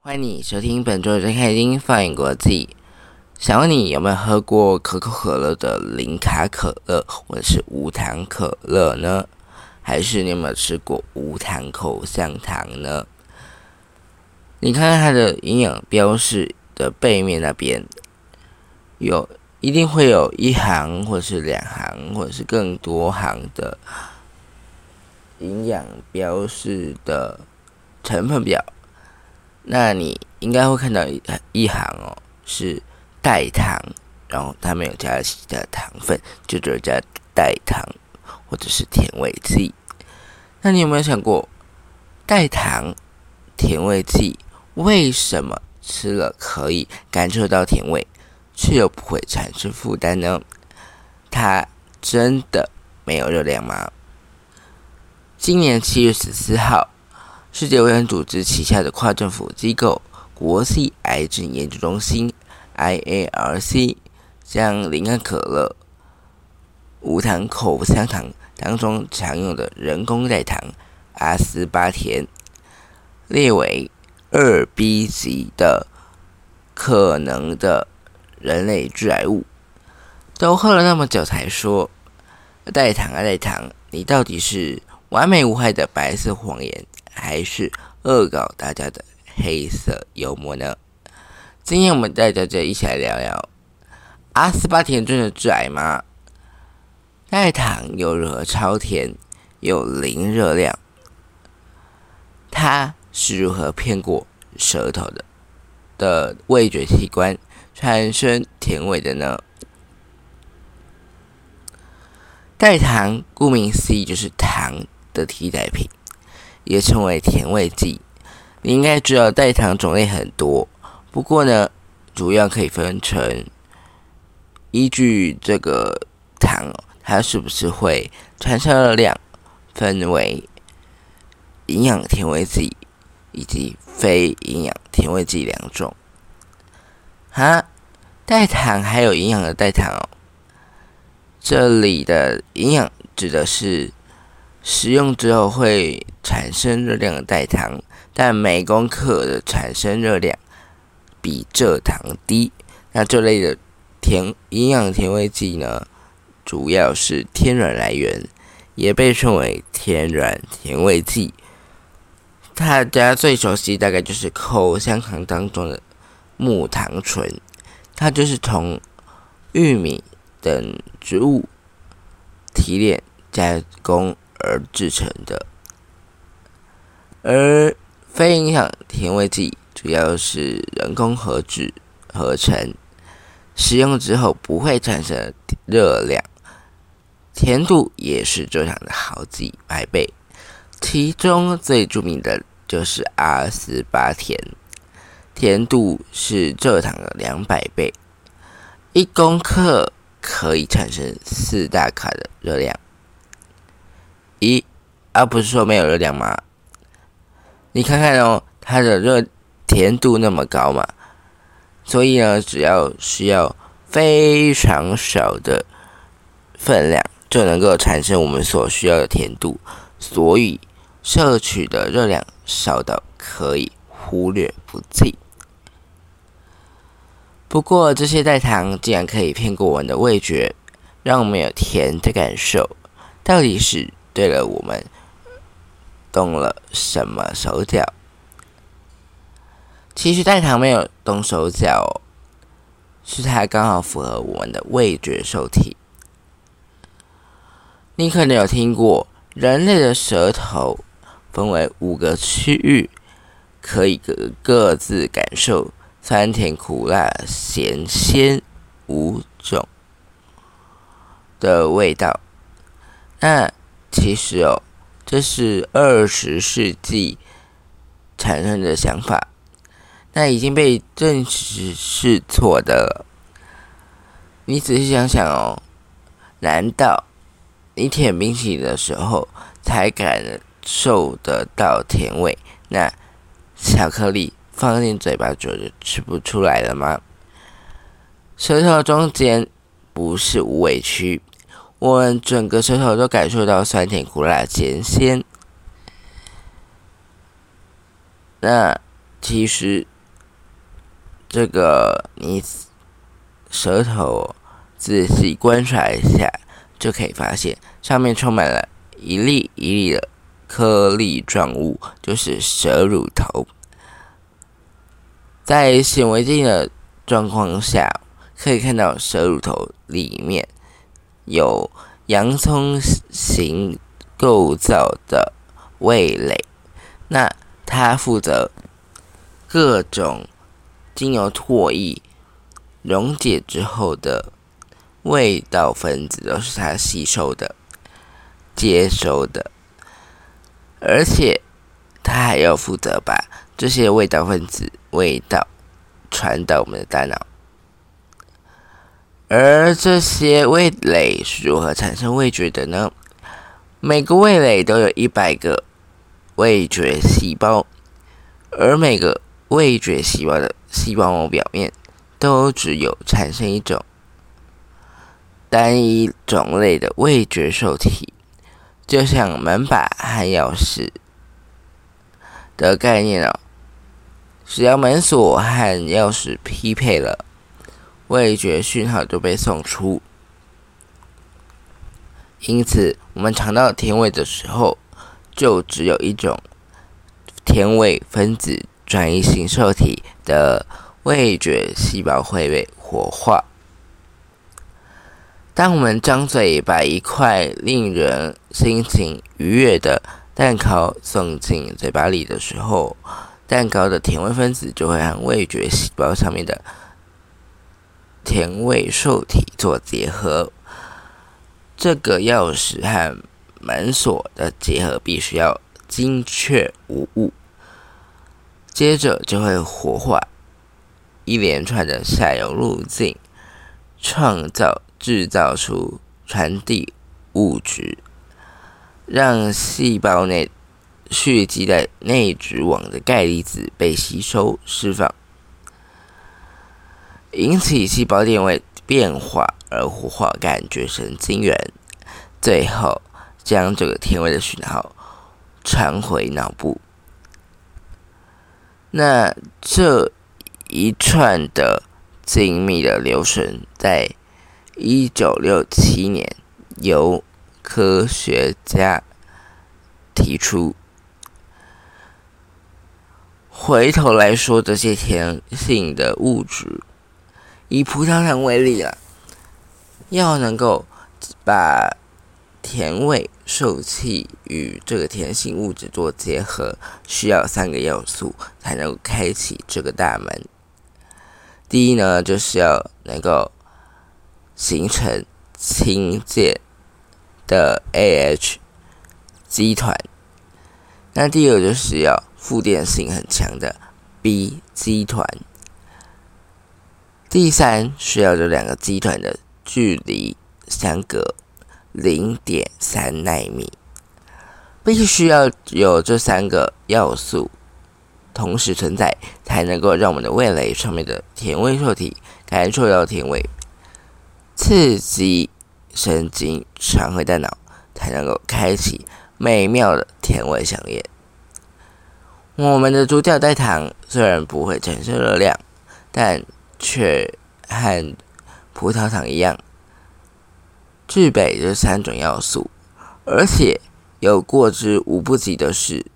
欢迎你收听本周的《开心放眼国际》。想问你有没有喝过可口可乐的零卡可乐，或者是无糖可乐呢？还是你有没有吃过无糖口香糖呢？你看看它的营养标示的背面那边，有一定会有一行，或者是两行，或者是更多行的营养标示的成分表。那你应该会看到一一行哦，是代糖，然后它没有加其他糖分，就只有加代糖或者是甜味剂。那你有没有想过，代糖、甜味剂为什么吃了可以感受到甜味，却又不会产生负担呢？它真的没有热量吗？今年七月十四号。世界卫生组织旗下的跨政府机构国际癌症研究中心 （IARC） 将零安可乐、无糖口香糖当中常用的人工代糖阿斯巴甜列为二 B 级的可能的人类致癌物。都喝了那么久才说代糖啊代糖，你到底是完美无害的白色谎言？还是恶搞大家的黑色幽默呢？今天我们带大家一起来聊聊阿斯巴甜真的致癌吗？代糖又如何超甜又零热量？它是如何骗过舌头的的味觉器官产生甜味的呢？代糖顾名思义就是糖的替代品。也称为甜味剂。你应该知道代糖种类很多，不过呢，主要可以分成依据这个糖它是不是会产生热量，分为营养甜味剂以及非营养甜味剂两种。啊，代糖还有营养的代糖哦。这里的营养指的是。食用之后会产生热量的代糖，但每公克的产生热量比蔗糖低。那这类的甜营养甜味剂呢，主要是天然来源，也被称为天然甜味剂。大家最熟悉大概就是口香糖当中的木糖醇，它就是从玉米等植物提炼加工。而制成的，而非营养甜味剂主要是人工合制合成，使用之后不会产生热量，甜度也是正常的好几百倍，其中最著名的就是阿斯巴甜，甜度是蔗糖的两百倍，一公克可以产生四大卡的热量。一，而不是说没有热量吗？你看看哦，它的热甜度那么高嘛，所以呢，只要需要非常少的分量，就能够产生我们所需要的甜度，所以摄取的热量少到可以忽略不计。不过这些代糖竟然可以骗过我们的味觉，让我们有甜的感受，到底是？对了，我们动了什么手脚？其实代糖没有动手脚，是它刚好符合我们的味觉受体。你可能有听过，人类的舌头分为五个区域，可以各各自感受酸甜苦辣咸鲜五种的味道。那其实哦，这是二十世纪产生的想法，那已经被证实是错的了。你仔细想想哦，难道你舔冰淇淋的时候才感受得到甜味？那巧克力放进嘴巴就吃不出来了吗？舌头中间不是无味区，我们整个舌头都感受到酸甜苦辣咸鲜。那其实这个你舌头仔细观察一下，就可以发现上面充满了一粒一粒的颗粒状物，就是舌乳头。在显微镜的状况下，可以看到舌乳头里面有洋葱形构造的味蕾。那它负责各种经由唾液溶解之后的味道分子，都是它吸收的、接收的，而且它还要负责把这些味道分子味道传到我们的大脑。而这些味蕾是如何产生味觉的呢？每个味蕾都有一百个。味觉细胞，而每个味觉细胞的细胞膜表面都只有产生一种单一种类的味觉受体，就像门把和钥匙的概念哦。只要门锁和钥匙匹配了，味觉讯号就被送出。因此，我们尝到甜味的时候。就只有一种甜味分子转移型受体的味觉细胞会被活化。当我们张嘴把一块令人心情愉悦的蛋糕送进嘴巴里的时候，蛋糕的甜味分子就会和味觉细胞上面的甜味受体做结合。这个钥匙和门锁的结合必须要精确无误，接着就会活化一连串的下游路径，创造制造出传递物质，让细胞内蓄积在内质网的钙离子被吸收释放，引起细胞电位变化而活化感觉神经元，最后。将这个甜味的讯号传回脑部。那这一串的精密的流程，在一九六七年由科学家提出。回头来说，这些甜性的物质，以葡萄糖为例啊，要能够把甜味受气与这个甜性物质做结合，需要三个要素才能够开启这个大门。第一呢，就是要能够形成氢键的 A H 基团，那第二就是要负电性很强的 B 基团，第三需要这两个基团的距离相隔。零点三纳米，必须要有这三个要素同时存在，才能够让我们的味蕾上面的甜味受体感受到甜味，刺激神经传回大脑，才能够开启美妙的甜味想念。我们的猪脚代糖虽然不会产生热量，但却和葡萄糖一样。具备这三种要素，而且有过之无不及的是，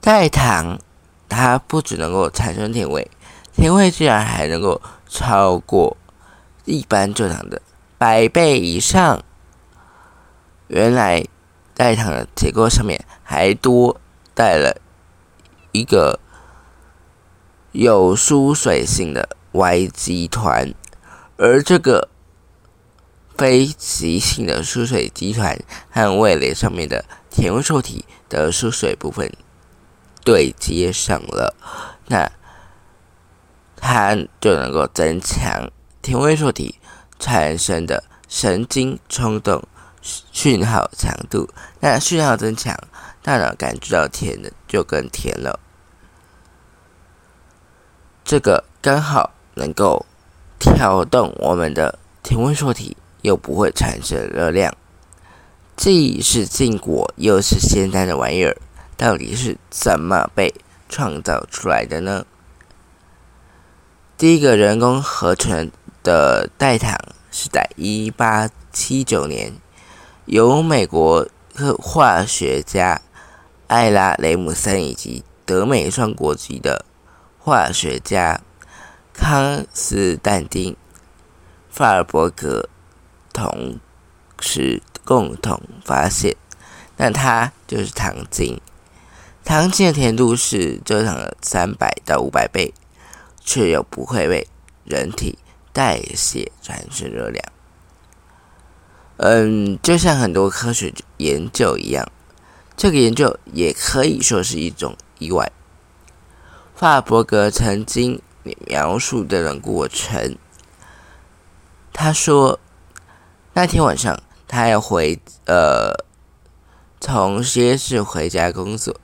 代糖它不只能够产生甜味，甜味居然还能够超过一般蔗糖的百倍以上。原来代糖的结构上面还多带了一个有疏水性的 Y 集团，而这个。非极性的疏水集团和味蕾上面的甜味受体的疏水部分对接上了，那它就能够增强甜味受体产生的神经冲动讯号强度。那讯号增强，大脑感觉到甜的就更甜了。这个刚好能够调动我们的体温受体。又不会产生热量，既是禁果又是仙丹的玩意儿，到底是怎么被创造出来的呢？第一个人工合成的代糖是在一八七九年，由美国化学家艾拉雷姆森以及德美双国籍的化学家康斯坦丁法尔伯格同时共同发现，那它就是糖精。糖精的甜度是蔗糖的三百到五百倍。却又不会被人体代谢产生热量。嗯，就像很多科学研究一样，这个研究也可以说是一种意外。法伯格曾经描述这段过程，他说，那天晚上他要回呃从实验室回家工作，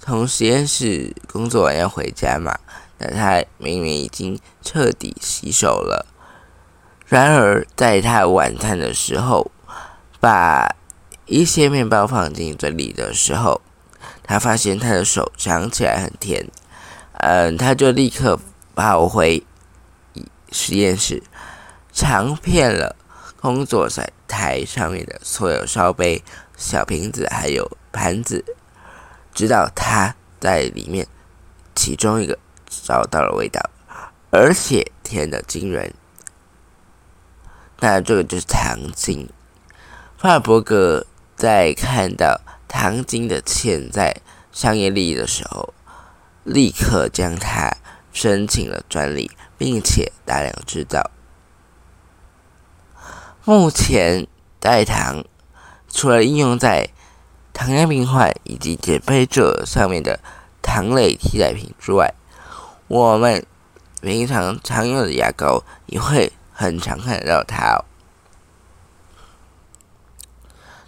从实验室工作完要回家嘛。但他明明已经彻底洗手了。然而，在他晚餐的时候，把一些面包放进嘴里的时候，他发现他的手尝起来很甜。嗯，他就立刻跑回实验室，尝遍了工作台上面的所有烧杯、小瓶子还有盘子，直到他在里面其中一个。找到了味道，而且甜的惊人。那这个就是糖精。法尔伯格在看到糖精的潜在商业利益的时候，立刻将它申请了专利，并且大量制造。目前代糖除了应用在糖尿病患以及减肥者上面的糖类替代品之外，我们平常常用的牙膏也会很常看得到它。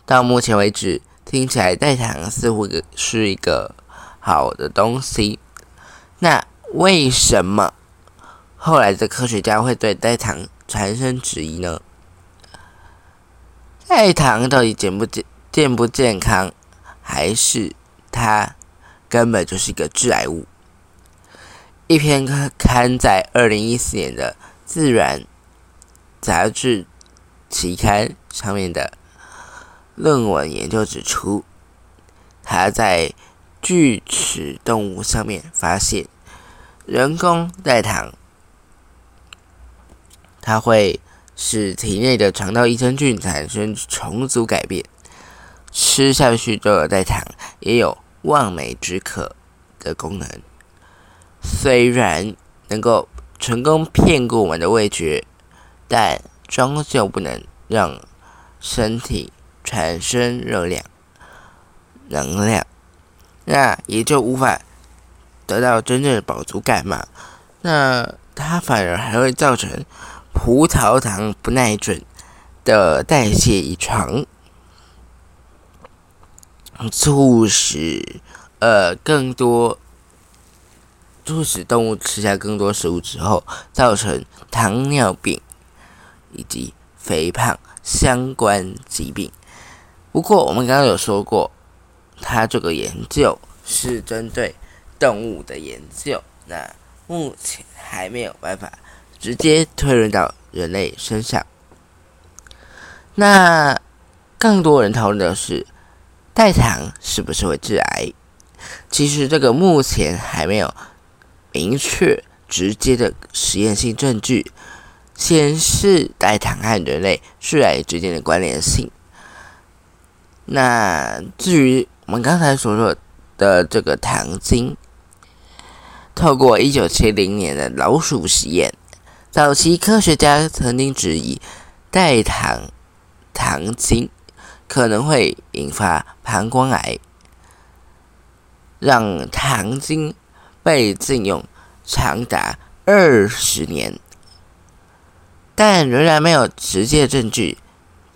到目前为止，听起来代糖似乎是一个好的东西。那为什么后来的科学家会对代糖产生质疑呢？代糖到底健不健健不健康，还是它根本就是一个致癌物？一篇刊在二零一四年的《自然》杂志期刊上面的论文研究指出，它在锯齿动物上面发现，人工代糖，它会使体内的肠道益生菌产生重组改变，吃下去的代糖也有望梅止渴的功能。虽然能够成功骗过我们的味觉，但终究不能让身体产生热量、能量，那也就无法得到真正的饱足感嘛。那它反而还会造成葡萄糖不耐准的代谢异常，促使呃更多。促使动物吃下更多食物之后，造成糖尿病以及肥胖相关疾病。不过，我们刚刚有说过，它这个研究是针对动物的研究，那目前还没有办法直接推论到人类身上。那更多人讨论的是，代糖是不是会致癌？其实，这个目前还没有。明确、直接的实验性证据显示代糖和人类致癌之间的关联性。那至于我们刚才所说的这个糖精，透过一九七零年的老鼠实验，早期科学家曾经质疑代糖糖精可能会引发膀胱癌，让糖精。被禁用长达二十年，但仍然没有直接证据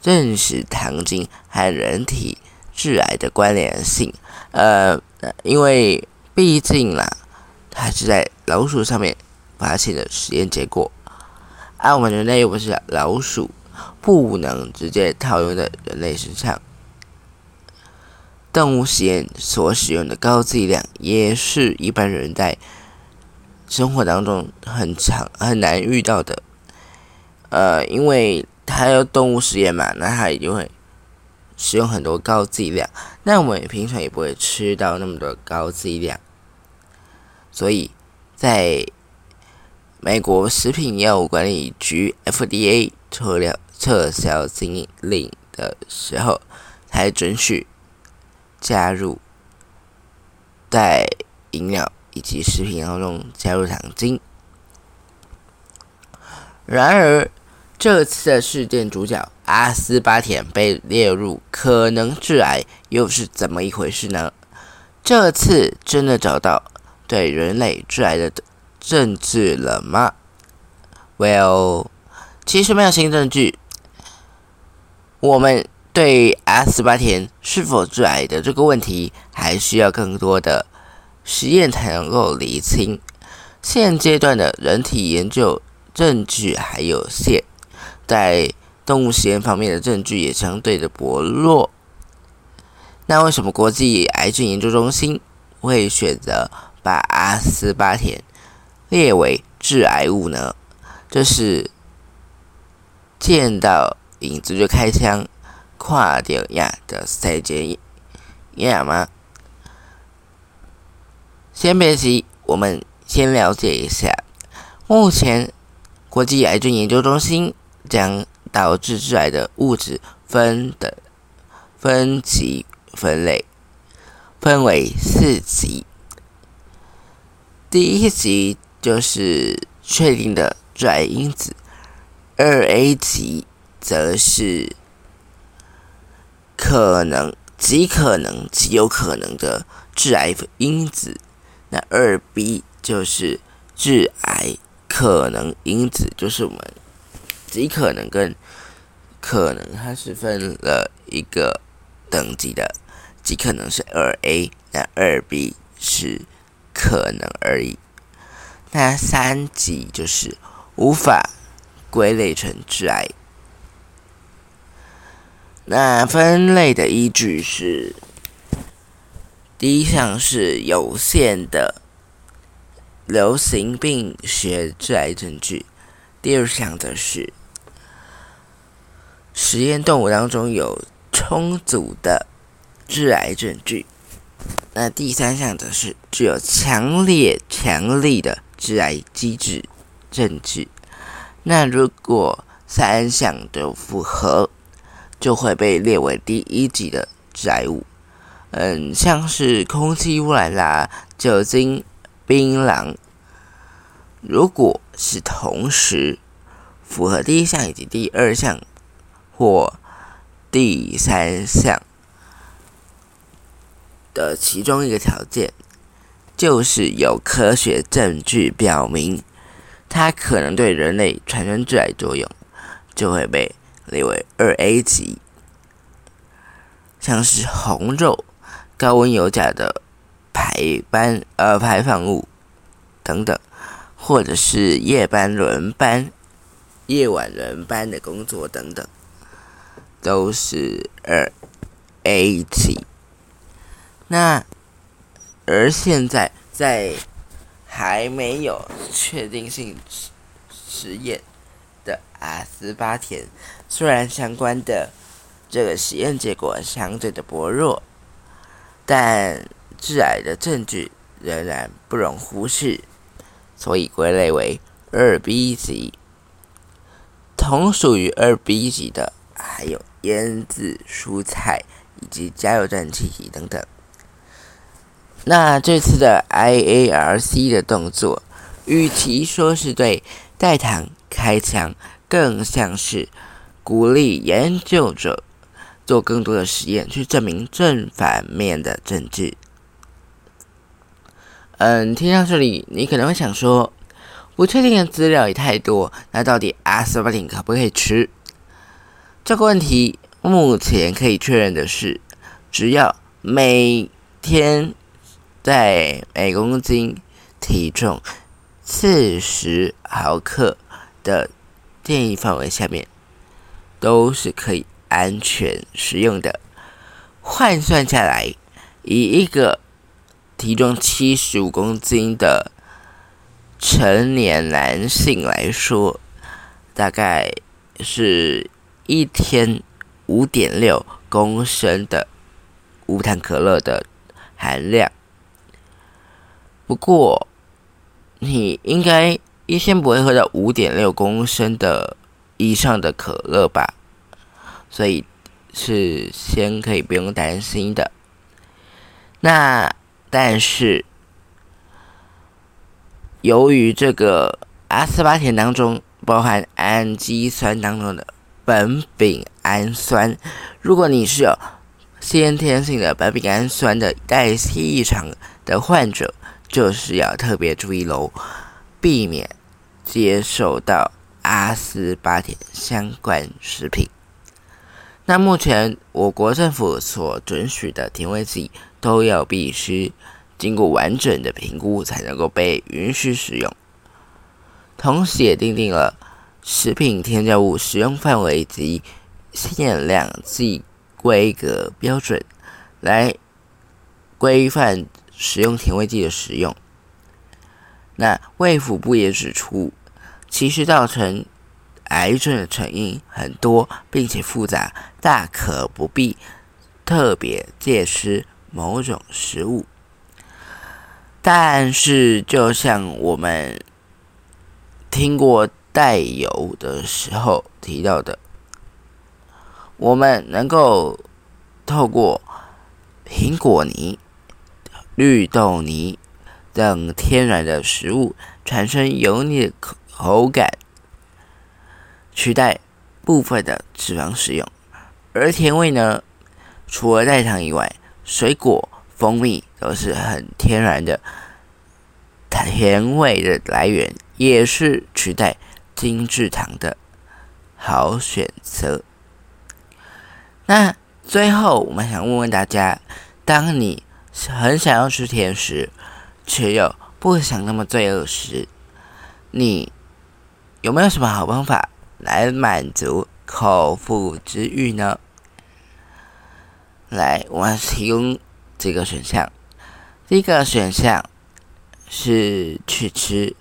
证实糖精和人体致癌的关联性。呃，因为毕竟啦，它是在老鼠上面发现的实验结果，而我们人类又不是老鼠，不能直接套用在人类身上。动物实验所使用的高剂量，也是一般人在生活当中很常很难遇到的。呃，因为它要动物实验嘛，那它一定会使用很多高剂量。那我们平常也不会吃到那么多高剂量，所以在美国食品药物管理局 FDA 撤了撤销禁令的时候，才准许加入在饮料以及食品当中加入糖精。然而，这次的事件主角阿斯巴甜被列入可能致癌，又是怎么一回事呢？这次真的找到对人类致癌的？证据了吗？Well，其实没有新证据。我们对阿斯巴甜是否致癌的这个问题，还需要更多的实验才能够厘清。现阶段的人体研究证据还有限，在动物实验方面的证据也相对的薄弱。那为什么国际癌症研究中心会选择把阿斯巴甜？列为致癌物呢？这是见到影子就开枪，跨掉呀的赛杰亚吗？先别急，我们先了解一下。目前，国际癌症研究中心将导致致癌的物质分的分级分类，分为四级。第一级。就是确定的致癌因子，二 A 级则是可能、极可能、极有可能的致癌因子。那二 B 就是致癌可能因子，就是我们极可能跟可能，它是分了一个等级的，极可能是二 A，那二 B 是可能而已。那三级就是无法归类成致癌。那分类的依据是：第一项是有限的流行病学致癌证据；第二项则是实验动物当中有充足的致癌证据；那第三项则是具有强烈、强力的。致癌机制证据，那如果三项都符合，就会被列为第一级的致癌物。嗯，像是空气污染啦、酒精、槟榔，如果是同时符合第一项以及第二项或第三项的其中一个条件。就是有科学证据表明，它可能对人类产生致癌作用，就会被列为二 A 级。像是红肉、高温油炸的排班呃排放物等等，或者是夜班轮班、夜晚轮班的工作等等，都是二 A 级。那。而现在，在还没有确定性实验的阿斯巴甜，虽然相关的这个实验结果相对的薄弱，但致癌的证据仍然不容忽视，所以归类为二 B 级。同属于二 B 级的还有腌制蔬菜以及加油站气体等等。那这次的 IARC 的动作，与其说是对代糖开枪，更像是鼓励研究者做更多的实验，去证明正反面的证据。嗯，听到这里，你可能会想说，不确定的资料也太多，那到底阿斯巴甜可不可以吃？这个问题目前可以确认的是，只要每天。在每公斤体重四十毫克的建议范围下面，都是可以安全食用的。换算下来，以一个体重七十五公斤的成年男性来说，大概是一天五点六公升的无糖可乐的含量。不过，你应该一天不会喝到五点六公升的以上的可乐吧？所以是先可以不用担心的。那但是，由于这个阿斯巴甜当中包含氨基酸当中的苯丙氨酸，如果你是有先天性的苯丙氨酸的代谢异常的患者，就是要特别注意喽，避免接受到阿斯巴甜相关食品。那目前我国政府所准许的甜味剂都要必须经过完整的评估才能够被允许使用，同时也订定了食品添加物使用范围及限量剂规格标准，来规范。使用甜味剂的使用，那卫福部也指出，其实造成癌症的成因很多，并且复杂，大可不必特别戒吃某种食物。但是，就像我们听过带油的时候提到的，我们能够透过苹果泥。绿豆泥等天然的食物产生油腻的口感，取代部分的脂肪使用。而甜味呢，除了代糖以外，水果、蜂蜜都是很天然的甜味的来源，也是取代精制糖的好选择。那最后，我们想问问大家：当你很想要吃甜食，却又不想那么罪恶时，你有没有什么好方法来满足口腹之欲呢？来，我们提供几个选项。第一个选项是去吃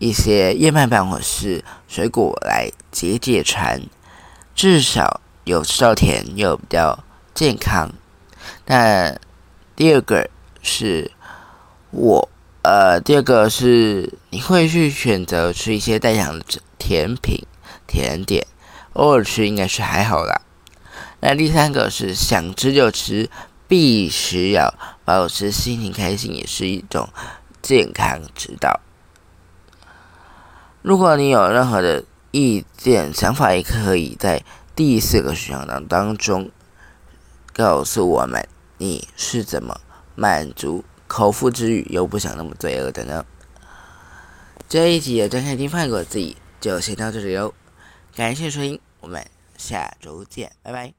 一些燕麦棒或是水果来解解馋，至少有吃到甜又比较健康。但第二个是我，呃，第二个是你会去选择吃一些带糖的甜品、甜点，偶尔吃应该是还好啦。那第三个是想吃就吃，必须要保持心情开心，也是一种健康之道。如果你有任何的意见、想法，也可以在第四个选项当当中告诉我们。你是怎么满足口腹之欲又不想那么罪恶的呢？这一集的张开听饭果自己就先到这里喽，感谢收听，我们下周见，拜拜。